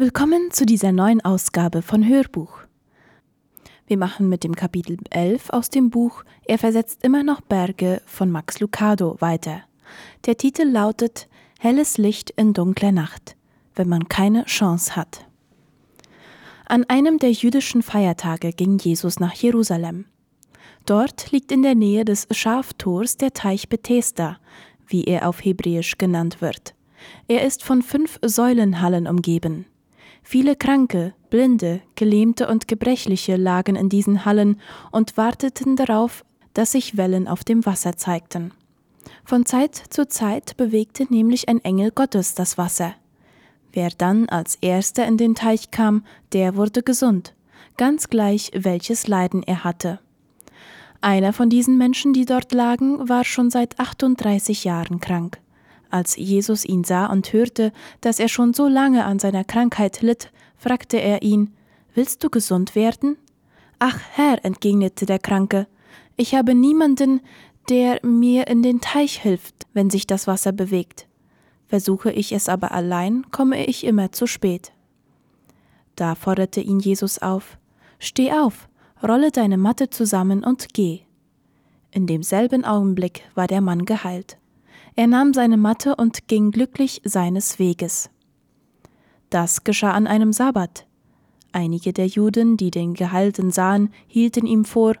Willkommen zu dieser neuen Ausgabe von Hörbuch. Wir machen mit dem Kapitel 11 aus dem Buch Er versetzt immer noch Berge von Max Lucado weiter. Der Titel lautet Helles Licht in dunkler Nacht, wenn man keine Chance hat. An einem der jüdischen Feiertage ging Jesus nach Jerusalem. Dort liegt in der Nähe des Schaftors der Teich Bethesda, wie er auf Hebräisch genannt wird. Er ist von fünf Säulenhallen umgeben. Viele Kranke, Blinde, Gelähmte und Gebrechliche lagen in diesen Hallen und warteten darauf, dass sich Wellen auf dem Wasser zeigten. Von Zeit zu Zeit bewegte nämlich ein Engel Gottes das Wasser. Wer dann als erster in den Teich kam, der wurde gesund, ganz gleich welches Leiden er hatte. Einer von diesen Menschen, die dort lagen, war schon seit 38 Jahren krank. Als Jesus ihn sah und hörte, dass er schon so lange an seiner Krankheit litt, fragte er ihn Willst du gesund werden? Ach Herr, entgegnete der Kranke, ich habe niemanden, der mir in den Teich hilft, wenn sich das Wasser bewegt. Versuche ich es aber allein, komme ich immer zu spät. Da forderte ihn Jesus auf Steh auf, rolle deine Matte zusammen und geh. In demselben Augenblick war der Mann geheilt. Er nahm seine Matte und ging glücklich seines Weges. Das geschah an einem Sabbat. Einige der Juden, die den Geheilten sahen, hielten ihm vor,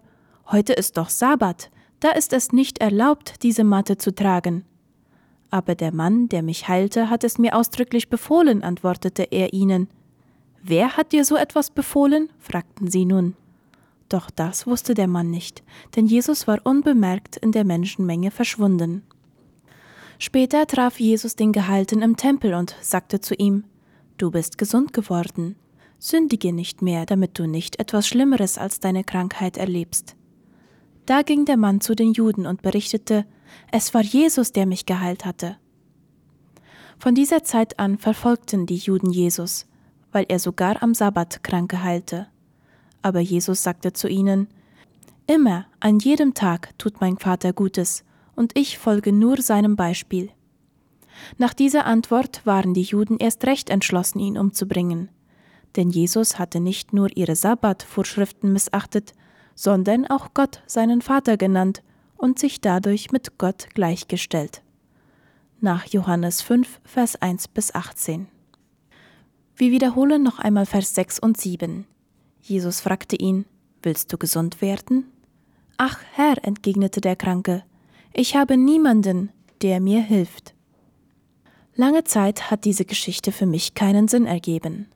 Heute ist doch Sabbat, da ist es nicht erlaubt, diese Matte zu tragen. Aber der Mann, der mich heilte, hat es mir ausdrücklich befohlen, antwortete er ihnen. Wer hat dir so etwas befohlen? fragten sie nun. Doch das wusste der Mann nicht, denn Jesus war unbemerkt in der Menschenmenge verschwunden. Später traf Jesus den Gehalten im Tempel und sagte zu ihm, Du bist gesund geworden. Sündige nicht mehr, damit du nicht etwas Schlimmeres als deine Krankheit erlebst. Da ging der Mann zu den Juden und berichtete, es war Jesus, der mich geheilt hatte. Von dieser Zeit an verfolgten die Juden Jesus, weil er sogar am Sabbat Kranke heilte. Aber Jesus sagte zu ihnen, Immer, an jedem Tag tut mein Vater Gutes, und ich folge nur seinem Beispiel. Nach dieser Antwort waren die Juden erst recht entschlossen, ihn umzubringen. Denn Jesus hatte nicht nur ihre Sabbatvorschriften missachtet, sondern auch Gott seinen Vater genannt und sich dadurch mit Gott gleichgestellt. Nach Johannes 5, Vers 1 bis 18. Wir wiederholen noch einmal Vers 6 und 7. Jesus fragte ihn, Willst du gesund werden? Ach Herr, entgegnete der Kranke, ich habe niemanden, der mir hilft. Lange Zeit hat diese Geschichte für mich keinen Sinn ergeben.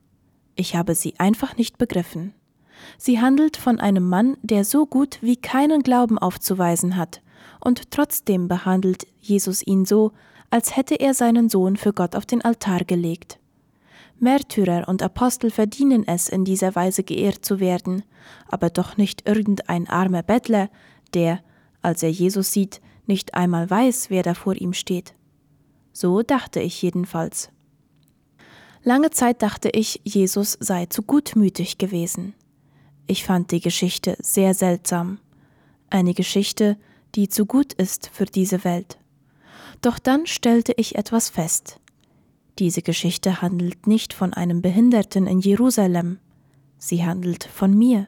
Ich habe sie einfach nicht begriffen. Sie handelt von einem Mann, der so gut wie keinen Glauben aufzuweisen hat, und trotzdem behandelt Jesus ihn so, als hätte er seinen Sohn für Gott auf den Altar gelegt. Märtyrer und Apostel verdienen es, in dieser Weise geehrt zu werden, aber doch nicht irgendein armer Bettler, der, als er Jesus sieht, nicht einmal weiß, wer da vor ihm steht. So dachte ich jedenfalls. Lange Zeit dachte ich, Jesus sei zu gutmütig gewesen. Ich fand die Geschichte sehr seltsam. Eine Geschichte, die zu gut ist für diese Welt. Doch dann stellte ich etwas fest. Diese Geschichte handelt nicht von einem Behinderten in Jerusalem, sie handelt von mir.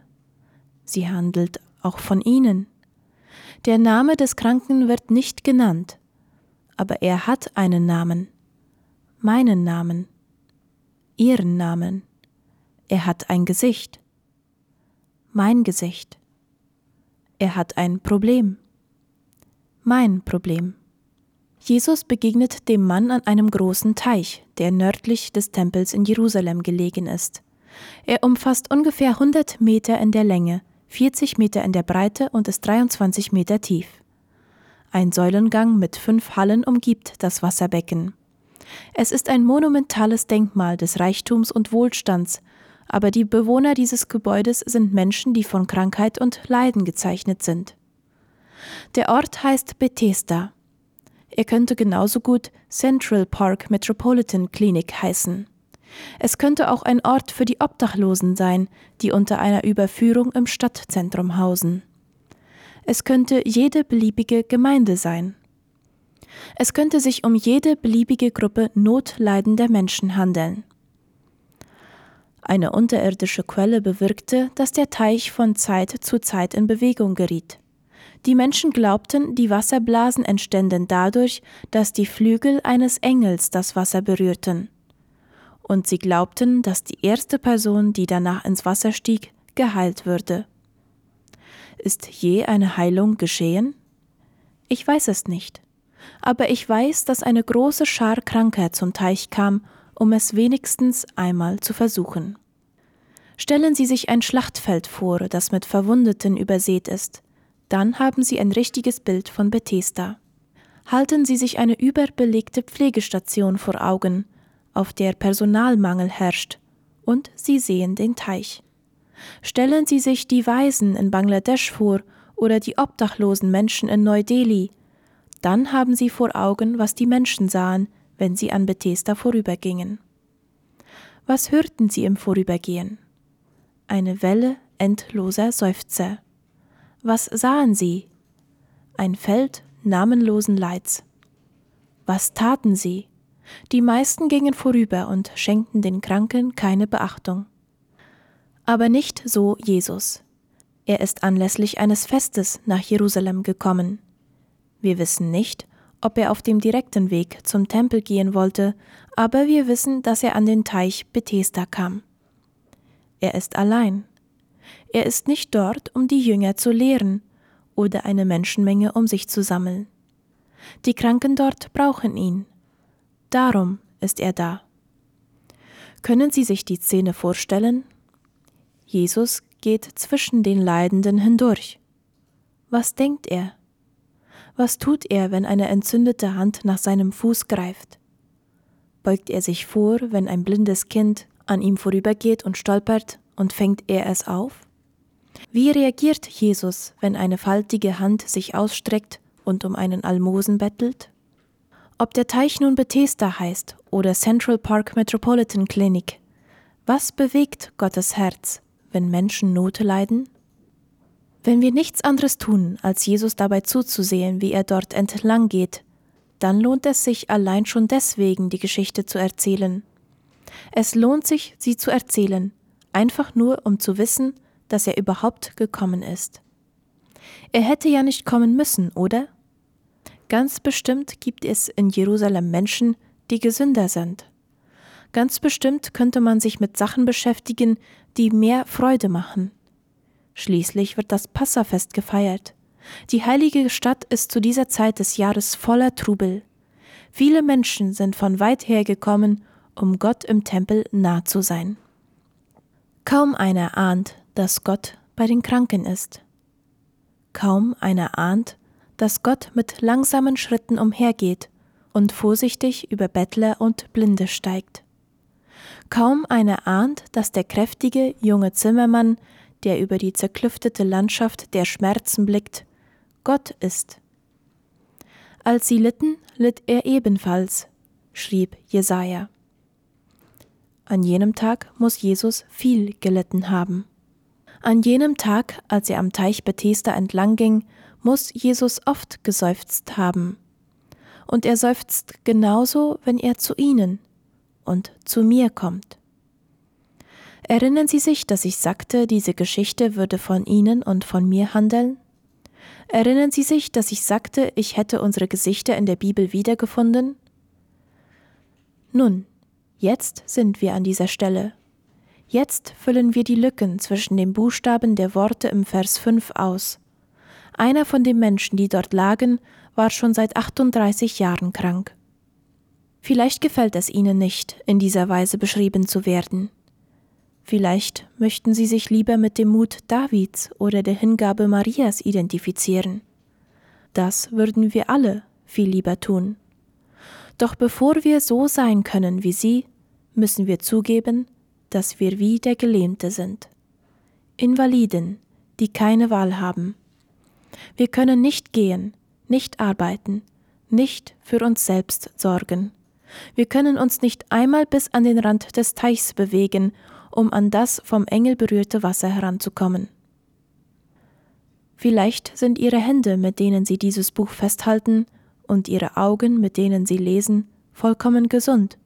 Sie handelt auch von Ihnen. Der Name des Kranken wird nicht genannt, aber er hat einen Namen, meinen Namen, Ihren Namen. Er hat ein Gesicht, mein Gesicht. Er hat ein Problem, mein Problem. Jesus begegnet dem Mann an einem großen Teich, der nördlich des Tempels in Jerusalem gelegen ist. Er umfasst ungefähr 100 Meter in der Länge 40 Meter in der Breite und ist 23 Meter tief. Ein Säulengang mit fünf Hallen umgibt das Wasserbecken. Es ist ein monumentales Denkmal des Reichtums und Wohlstands, aber die Bewohner dieses Gebäudes sind Menschen, die von Krankheit und Leiden gezeichnet sind. Der Ort heißt Bethesda. Er könnte genauso gut Central Park Metropolitan Clinic heißen. Es könnte auch ein Ort für die Obdachlosen sein, die unter einer Überführung im Stadtzentrum hausen. Es könnte jede beliebige Gemeinde sein. Es könnte sich um jede beliebige Gruppe notleidender Menschen handeln. Eine unterirdische Quelle bewirkte, dass der Teich von Zeit zu Zeit in Bewegung geriet. Die Menschen glaubten, die Wasserblasen entständen dadurch, dass die Flügel eines Engels das Wasser berührten. Und sie glaubten, dass die erste Person, die danach ins Wasser stieg, geheilt würde. Ist je eine Heilung geschehen? Ich weiß es nicht. Aber ich weiß, dass eine große Schar Kranker zum Teich kam, um es wenigstens einmal zu versuchen. Stellen Sie sich ein Schlachtfeld vor, das mit Verwundeten übersät ist. Dann haben Sie ein richtiges Bild von Bethesda. Halten Sie sich eine überbelegte Pflegestation vor Augen, auf der Personalmangel herrscht, und Sie sehen den Teich. Stellen Sie sich die Waisen in Bangladesch vor oder die obdachlosen Menschen in Neu-Delhi. Dann haben Sie vor Augen, was die Menschen sahen, wenn sie an Bethesda vorübergingen. Was hörten sie im Vorübergehen? Eine Welle endloser Seufzer. Was sahen sie? Ein Feld namenlosen Leids. Was taten sie? Die meisten gingen vorüber und schenkten den Kranken keine Beachtung. Aber nicht so Jesus. Er ist anlässlich eines Festes nach Jerusalem gekommen. Wir wissen nicht, ob er auf dem direkten Weg zum Tempel gehen wollte, aber wir wissen, dass er an den Teich Bethesda kam. Er ist allein. Er ist nicht dort, um die Jünger zu lehren oder eine Menschenmenge um sich zu sammeln. Die Kranken dort brauchen ihn. Darum ist er da. Können Sie sich die Szene vorstellen? Jesus geht zwischen den Leidenden hindurch. Was denkt er? Was tut er, wenn eine entzündete Hand nach seinem Fuß greift? Beugt er sich vor, wenn ein blindes Kind an ihm vorübergeht und stolpert, und fängt er es auf? Wie reagiert Jesus, wenn eine faltige Hand sich ausstreckt und um einen Almosen bettelt? Ob der Teich nun Bethesda heißt oder Central Park Metropolitan Clinic, was bewegt Gottes Herz, wenn Menschen Not leiden? Wenn wir nichts anderes tun, als Jesus dabei zuzusehen, wie er dort entlang geht, dann lohnt es sich allein schon deswegen, die Geschichte zu erzählen. Es lohnt sich, sie zu erzählen, einfach nur, um zu wissen, dass er überhaupt gekommen ist. Er hätte ja nicht kommen müssen, oder? Ganz bestimmt gibt es in Jerusalem Menschen, die gesünder sind. Ganz bestimmt könnte man sich mit Sachen beschäftigen, die mehr Freude machen. Schließlich wird das Passafest gefeiert. Die heilige Stadt ist zu dieser Zeit des Jahres voller Trubel. Viele Menschen sind von weit her gekommen, um Gott im Tempel nah zu sein. Kaum einer ahnt, dass Gott bei den Kranken ist. Kaum einer ahnt, dass Gott mit langsamen Schritten umhergeht und vorsichtig über Bettler und Blinde steigt. Kaum einer ahnt, dass der kräftige junge Zimmermann der über die zerklüftete Landschaft der Schmerzen blickt, Gott ist. Als sie litten, litt er ebenfalls, schrieb Jesaja. An jenem Tag muss Jesus viel gelitten haben. An jenem Tag, als er am Teich Bethesda entlang ging, muss Jesus oft geseufzt haben. Und er seufzt genauso, wenn er zu Ihnen und zu mir kommt. Erinnern Sie sich, dass ich sagte, diese Geschichte würde von Ihnen und von mir handeln? Erinnern Sie sich, dass ich sagte, ich hätte unsere Gesichter in der Bibel wiedergefunden? Nun, jetzt sind wir an dieser Stelle. Jetzt füllen wir die Lücken zwischen den Buchstaben der Worte im Vers 5 aus. Einer von den Menschen, die dort lagen, war schon seit 38 Jahren krank. Vielleicht gefällt es Ihnen nicht, in dieser Weise beschrieben zu werden. Vielleicht möchten Sie sich lieber mit dem Mut Davids oder der Hingabe Marias identifizieren. Das würden wir alle viel lieber tun. Doch bevor wir so sein können wie sie, müssen wir zugeben, dass wir wie der Gelähmte sind. Invaliden, die keine Wahl haben. Wir können nicht gehen, nicht arbeiten, nicht für uns selbst sorgen. Wir können uns nicht einmal bis an den Rand des Teichs bewegen um an das vom Engel berührte Wasser heranzukommen. Vielleicht sind ihre Hände, mit denen sie dieses Buch festhalten, und ihre Augen, mit denen sie lesen, vollkommen gesund,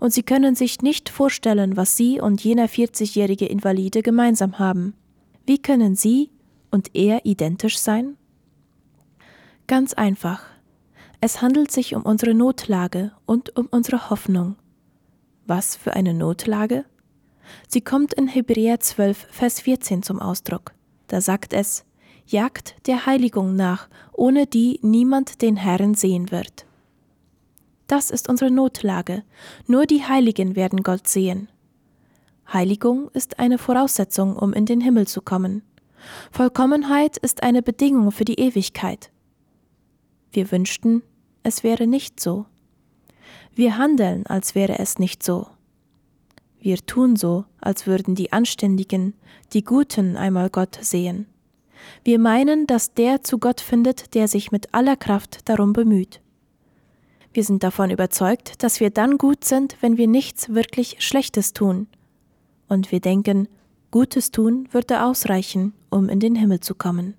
und sie können sich nicht vorstellen, was sie und jener 40-jährige Invalide gemeinsam haben. Wie können sie und er identisch sein? Ganz einfach. Es handelt sich um unsere Notlage und um unsere Hoffnung. Was für eine Notlage? Sie kommt in Hebräer 12, Vers 14 zum Ausdruck. Da sagt es, Jagt der Heiligung nach, ohne die niemand den Herrn sehen wird. Das ist unsere Notlage. Nur die Heiligen werden Gott sehen. Heiligung ist eine Voraussetzung, um in den Himmel zu kommen. Vollkommenheit ist eine Bedingung für die Ewigkeit. Wir wünschten, es wäre nicht so. Wir handeln, als wäre es nicht so. Wir tun so, als würden die Anständigen, die Guten einmal Gott sehen. Wir meinen, dass der zu Gott findet, der sich mit aller Kraft darum bemüht. Wir sind davon überzeugt, dass wir dann gut sind, wenn wir nichts wirklich Schlechtes tun. Und wir denken, Gutes tun würde ausreichen, um in den Himmel zu kommen.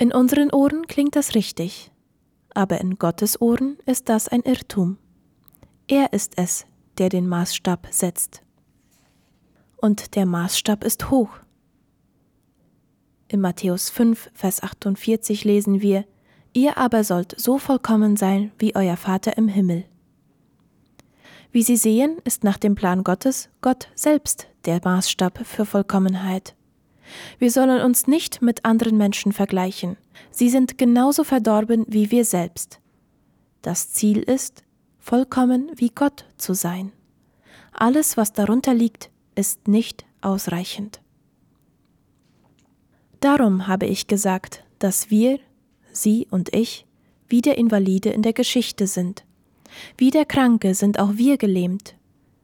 In unseren Ohren klingt das richtig, aber in Gottes Ohren ist das ein Irrtum. Er ist es, der den Maßstab setzt. Und der Maßstab ist hoch. In Matthäus 5, Vers 48 lesen wir, Ihr aber sollt so vollkommen sein wie euer Vater im Himmel. Wie Sie sehen, ist nach dem Plan Gottes Gott selbst der Maßstab für Vollkommenheit. Wir sollen uns nicht mit anderen Menschen vergleichen. Sie sind genauso verdorben wie wir selbst. Das Ziel ist, vollkommen wie Gott zu sein. Alles, was darunter liegt, ist nicht ausreichend. Darum habe ich gesagt, dass wir, Sie und ich, wie der Invalide in der Geschichte sind. Wie der Kranke sind auch wir gelähmt.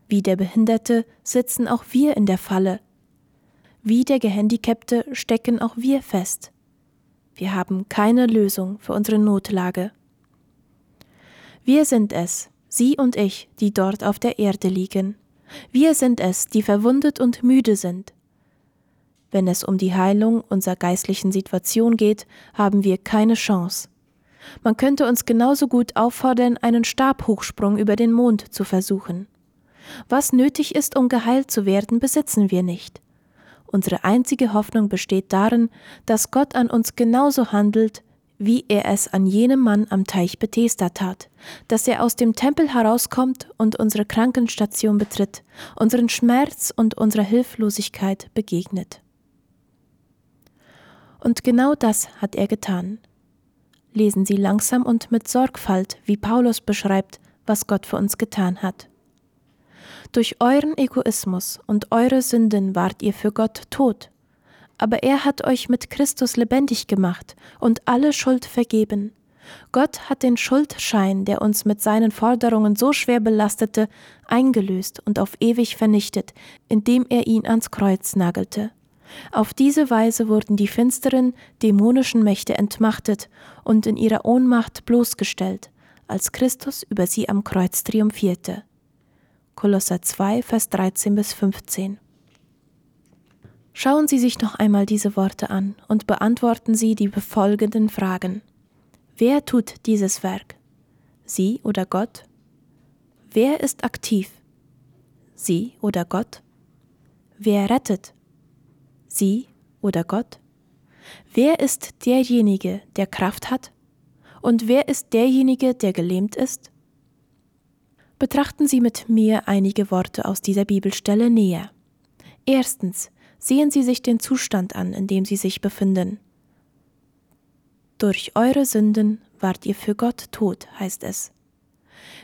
Wie der Behinderte sitzen auch wir in der Falle, wie der Gehandicapte stecken auch wir fest. Wir haben keine Lösung für unsere Notlage. Wir sind es, Sie und ich, die dort auf der Erde liegen. Wir sind es, die verwundet und müde sind. Wenn es um die Heilung unserer geistlichen Situation geht, haben wir keine Chance. Man könnte uns genauso gut auffordern, einen Stabhochsprung über den Mond zu versuchen. Was nötig ist, um geheilt zu werden, besitzen wir nicht. Unsere einzige Hoffnung besteht darin, dass Gott an uns genauso handelt, wie er es an jenem Mann am Teich Bethesda tat, dass er aus dem Tempel herauskommt und unsere Krankenstation betritt, unseren Schmerz und unserer Hilflosigkeit begegnet. Und genau das hat er getan. Lesen Sie langsam und mit Sorgfalt, wie Paulus beschreibt, was Gott für uns getan hat. Durch euren Egoismus und eure Sünden wart ihr für Gott tot. Aber er hat euch mit Christus lebendig gemacht und alle Schuld vergeben. Gott hat den Schuldschein, der uns mit seinen Forderungen so schwer belastete, eingelöst und auf ewig vernichtet, indem er ihn ans Kreuz nagelte. Auf diese Weise wurden die finsteren, dämonischen Mächte entmachtet und in ihrer Ohnmacht bloßgestellt, als Christus über sie am Kreuz triumphierte. Kolosser 2, Vers 13 bis 15. Schauen Sie sich noch einmal diese Worte an und beantworten Sie die befolgenden Fragen. Wer tut dieses Werk? Sie oder Gott? Wer ist aktiv? Sie oder Gott? Wer rettet? Sie oder Gott? Wer ist derjenige, der Kraft hat? Und wer ist derjenige, der gelähmt ist? Betrachten Sie mit mir einige Worte aus dieser Bibelstelle näher. Erstens, sehen Sie sich den Zustand an, in dem Sie sich befinden. Durch eure Sünden wart ihr für Gott tot, heißt es.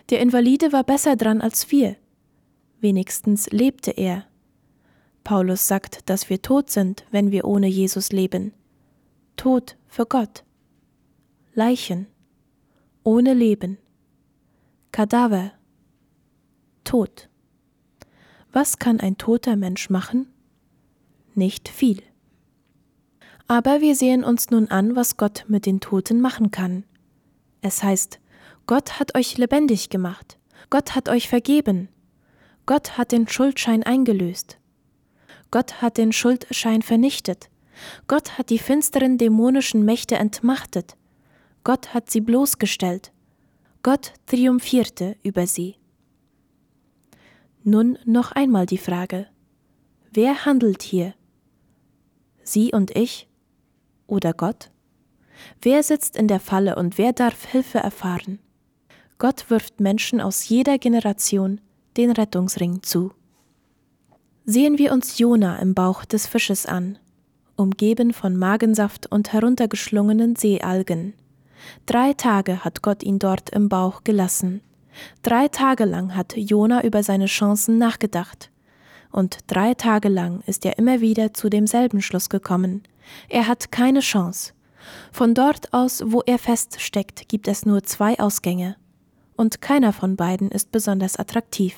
Der Invalide war besser dran als wir. Wenigstens lebte er. Paulus sagt, dass wir tot sind, wenn wir ohne Jesus leben. Tot für Gott. Leichen. Ohne Leben. Kadaver Tod. Was kann ein toter Mensch machen? Nicht viel. Aber wir sehen uns nun an, was Gott mit den Toten machen kann. Es heißt, Gott hat euch lebendig gemacht, Gott hat euch vergeben, Gott hat den Schuldschein eingelöst, Gott hat den Schuldschein vernichtet, Gott hat die finsteren dämonischen Mächte entmachtet, Gott hat sie bloßgestellt, Gott triumphierte über sie. Nun noch einmal die Frage, wer handelt hier? Sie und ich oder Gott? Wer sitzt in der Falle und wer darf Hilfe erfahren? Gott wirft Menschen aus jeder Generation den Rettungsring zu. Sehen wir uns Jona im Bauch des Fisches an, umgeben von Magensaft und heruntergeschlungenen Seealgen. Drei Tage hat Gott ihn dort im Bauch gelassen. Drei Tage lang hat Jona über seine Chancen nachgedacht. Und drei Tage lang ist er immer wieder zu demselben Schluss gekommen. Er hat keine Chance. Von dort aus, wo er feststeckt, gibt es nur zwei Ausgänge. Und keiner von beiden ist besonders attraktiv.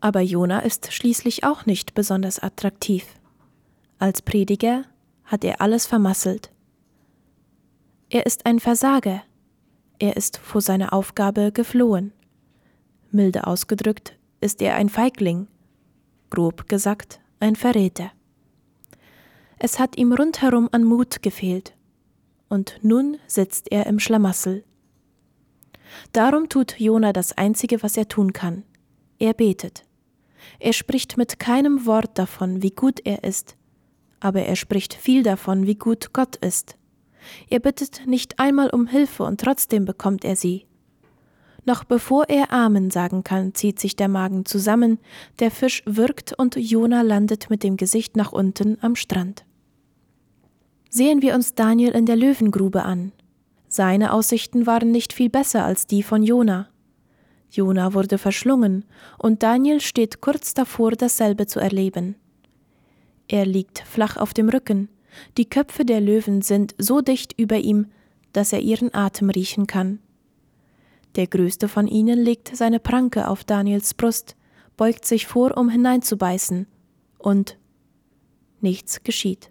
Aber Jona ist schließlich auch nicht besonders attraktiv. Als Prediger hat er alles vermasselt. Er ist ein Versager. Er ist vor seiner Aufgabe geflohen. Milde ausgedrückt ist er ein Feigling, grob gesagt ein Verräter. Es hat ihm rundherum an Mut gefehlt, und nun sitzt er im Schlamassel. Darum tut Jona das Einzige, was er tun kann. Er betet. Er spricht mit keinem Wort davon, wie gut er ist, aber er spricht viel davon, wie gut Gott ist. Er bittet nicht einmal um Hilfe und trotzdem bekommt er sie. Noch bevor er Amen sagen kann, zieht sich der Magen zusammen, der Fisch wirkt und Jona landet mit dem Gesicht nach unten am Strand. Sehen wir uns Daniel in der Löwengrube an. Seine Aussichten waren nicht viel besser als die von Jona. Jona wurde verschlungen, und Daniel steht kurz davor, dasselbe zu erleben. Er liegt flach auf dem Rücken, die Köpfe der Löwen sind so dicht über ihm, dass er ihren Atem riechen kann. Der größte von ihnen legt seine Pranke auf Daniels Brust, beugt sich vor, um hineinzubeißen, und nichts geschieht.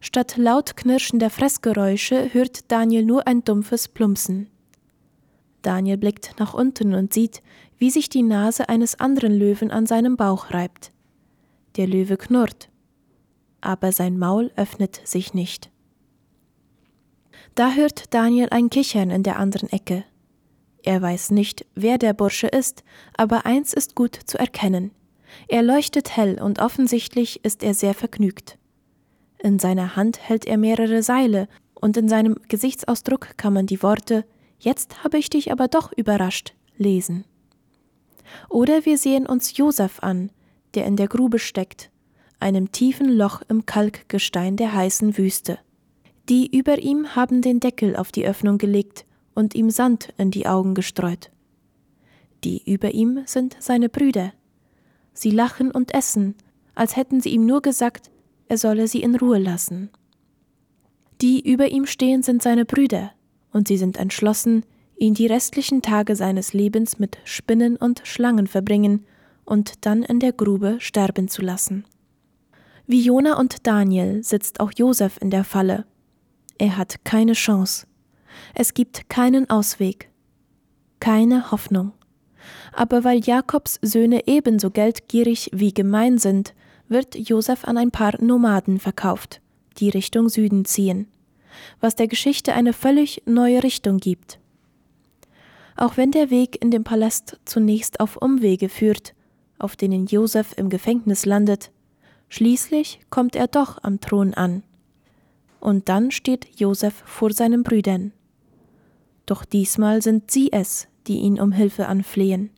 Statt laut knirschender Fressgeräusche hört Daniel nur ein dumpfes Plumpsen. Daniel blickt nach unten und sieht, wie sich die Nase eines anderen Löwen an seinem Bauch reibt. Der Löwe knurrt, aber sein Maul öffnet sich nicht. Da hört Daniel ein Kichern in der anderen Ecke. Er weiß nicht, wer der Bursche ist, aber eins ist gut zu erkennen. Er leuchtet hell und offensichtlich ist er sehr vergnügt. In seiner Hand hält er mehrere Seile, und in seinem Gesichtsausdruck kann man die Worte Jetzt habe ich dich aber doch überrascht lesen. Oder wir sehen uns Josef an, der in der Grube steckt, einem tiefen Loch im Kalkgestein der heißen Wüste. Die über ihm haben den Deckel auf die Öffnung gelegt und ihm Sand in die Augen gestreut. Die über ihm sind seine Brüder. Sie lachen und essen, als hätten sie ihm nur gesagt, er solle sie in Ruhe lassen. Die über ihm stehen sind seine Brüder, und sie sind entschlossen, ihn die restlichen Tage seines Lebens mit Spinnen und Schlangen verbringen und dann in der Grube sterben zu lassen. Wie Jona und Daniel sitzt auch Josef in der Falle. Er hat keine Chance. Es gibt keinen Ausweg. Keine Hoffnung. Aber weil Jakobs Söhne ebenso geldgierig wie gemein sind, wird Josef an ein paar Nomaden verkauft, die Richtung Süden ziehen, was der Geschichte eine völlig neue Richtung gibt. Auch wenn der Weg in den Palast zunächst auf Umwege führt, auf denen Josef im Gefängnis landet, schließlich kommt er doch am Thron an. Und dann steht Josef vor seinen Brüdern. Doch diesmal sind sie es, die ihn um Hilfe anflehen.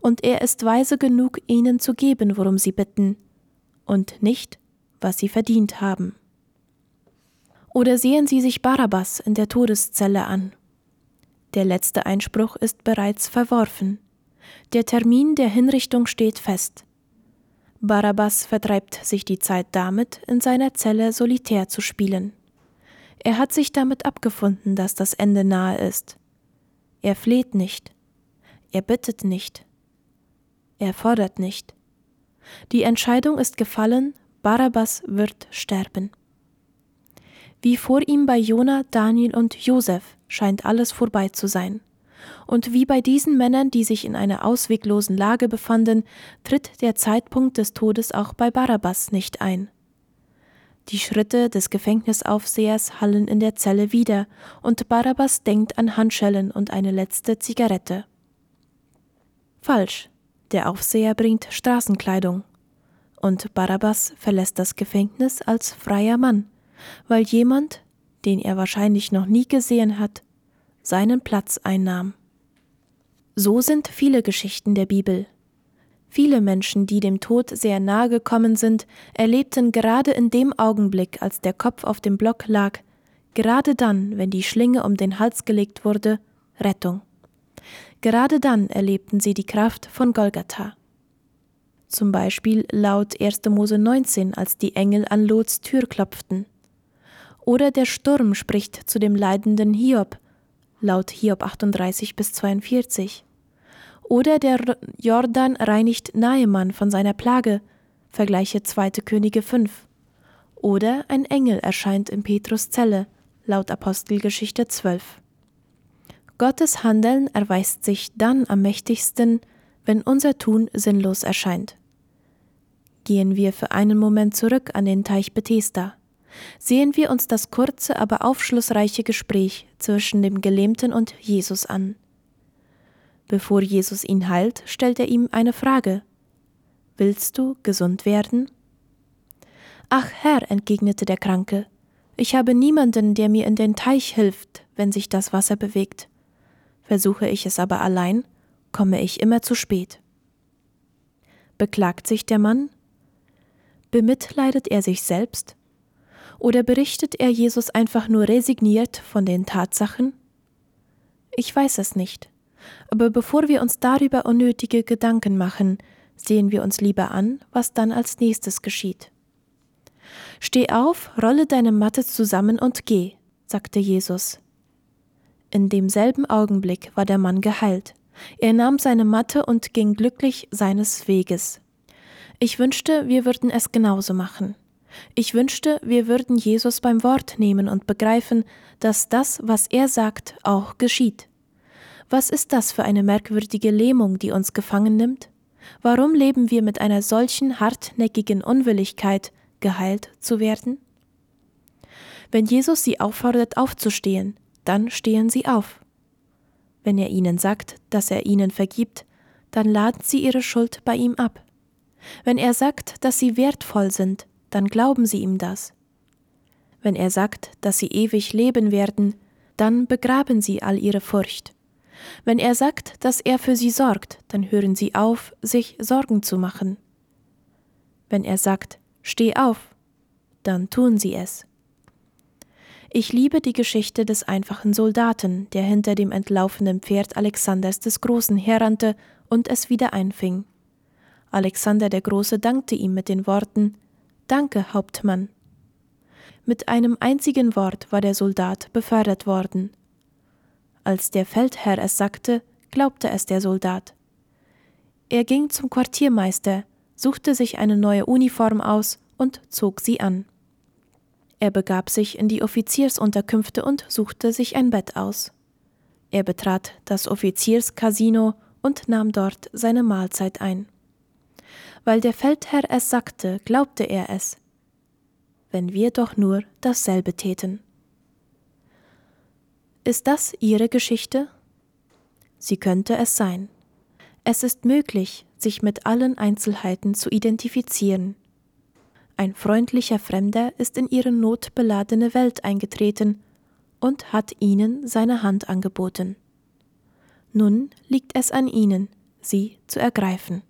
Und er ist weise genug, ihnen zu geben, worum sie bitten, und nicht, was sie verdient haben. Oder sehen Sie sich Barabbas in der Todeszelle an. Der letzte Einspruch ist bereits verworfen. Der Termin der Hinrichtung steht fest. Barabbas vertreibt sich die Zeit damit, in seiner Zelle solitär zu spielen. Er hat sich damit abgefunden, dass das Ende nahe ist. Er fleht nicht. Er bittet nicht. Er fordert nicht. Die Entscheidung ist gefallen, Barabbas wird sterben. Wie vor ihm bei Jona, Daniel und Josef scheint alles vorbei zu sein. Und wie bei diesen Männern, die sich in einer ausweglosen Lage befanden, tritt der Zeitpunkt des Todes auch bei Barabbas nicht ein. Die Schritte des Gefängnisaufsehers hallen in der Zelle wieder, und Barabbas denkt an Handschellen und eine letzte Zigarette. Falsch. Der Aufseher bringt Straßenkleidung. Und Barabbas verlässt das Gefängnis als freier Mann, weil jemand, den er wahrscheinlich noch nie gesehen hat, seinen Platz einnahm. So sind viele Geschichten der Bibel. Viele Menschen, die dem Tod sehr nahe gekommen sind, erlebten gerade in dem Augenblick, als der Kopf auf dem Block lag, gerade dann, wenn die Schlinge um den Hals gelegt wurde, Rettung. Gerade dann erlebten sie die Kraft von Golgatha. Zum Beispiel laut 1. Mose 19, als die Engel an Lots Tür klopften. Oder der Sturm spricht zu dem leidenden Hiob, laut Hiob 38 bis 42. Oder der Jordan reinigt Naemann von seiner Plage, vergleiche 2. Könige 5. Oder ein Engel erscheint in Petrus Zelle, laut Apostelgeschichte 12. Gottes Handeln erweist sich dann am mächtigsten, wenn unser Tun sinnlos erscheint. Gehen wir für einen Moment zurück an den Teich Bethesda. Sehen wir uns das kurze, aber aufschlussreiche Gespräch zwischen dem Gelähmten und Jesus an. Bevor Jesus ihn heilt, stellt er ihm eine Frage. Willst du gesund werden? Ach Herr, entgegnete der Kranke, ich habe niemanden, der mir in den Teich hilft, wenn sich das Wasser bewegt. Versuche ich es aber allein, komme ich immer zu spät. Beklagt sich der Mann? Bemitleidet er sich selbst? Oder berichtet er Jesus einfach nur resigniert von den Tatsachen? Ich weiß es nicht. Aber bevor wir uns darüber unnötige Gedanken machen, sehen wir uns lieber an, was dann als nächstes geschieht. Steh auf, rolle deine Matte zusammen und geh, sagte Jesus. In demselben Augenblick war der Mann geheilt. Er nahm seine Matte und ging glücklich seines Weges. Ich wünschte, wir würden es genauso machen. Ich wünschte, wir würden Jesus beim Wort nehmen und begreifen, dass das, was er sagt, auch geschieht. Was ist das für eine merkwürdige Lähmung, die uns gefangen nimmt? Warum leben wir mit einer solchen hartnäckigen Unwilligkeit, geheilt zu werden? Wenn Jesus sie auffordert, aufzustehen, dann stehen sie auf. Wenn er ihnen sagt, dass er ihnen vergibt, dann laden sie ihre Schuld bei ihm ab. Wenn er sagt, dass sie wertvoll sind, dann glauben sie ihm das. Wenn er sagt, dass sie ewig leben werden, dann begraben sie all ihre Furcht. Wenn er sagt, dass er für sie sorgt, dann hören sie auf, sich Sorgen zu machen. Wenn er sagt, steh auf, dann tun sie es. Ich liebe die Geschichte des einfachen Soldaten, der hinter dem entlaufenen Pferd Alexanders des Großen herrannte und es wieder einfing. Alexander der Große dankte ihm mit den Worten Danke, Hauptmann. Mit einem einzigen Wort war der Soldat befördert worden. Als der Feldherr es sagte, glaubte es der Soldat. Er ging zum Quartiermeister, suchte sich eine neue Uniform aus und zog sie an. Er begab sich in die Offiziersunterkünfte und suchte sich ein Bett aus. Er betrat das Offizierscasino und nahm dort seine Mahlzeit ein. Weil der Feldherr es sagte, glaubte er es. Wenn wir doch nur dasselbe täten. Ist das Ihre Geschichte? Sie könnte es sein. Es ist möglich, sich mit allen Einzelheiten zu identifizieren. Ein freundlicher Fremder ist in ihre notbeladene Welt eingetreten und hat ihnen seine Hand angeboten. Nun liegt es an ihnen, sie zu ergreifen.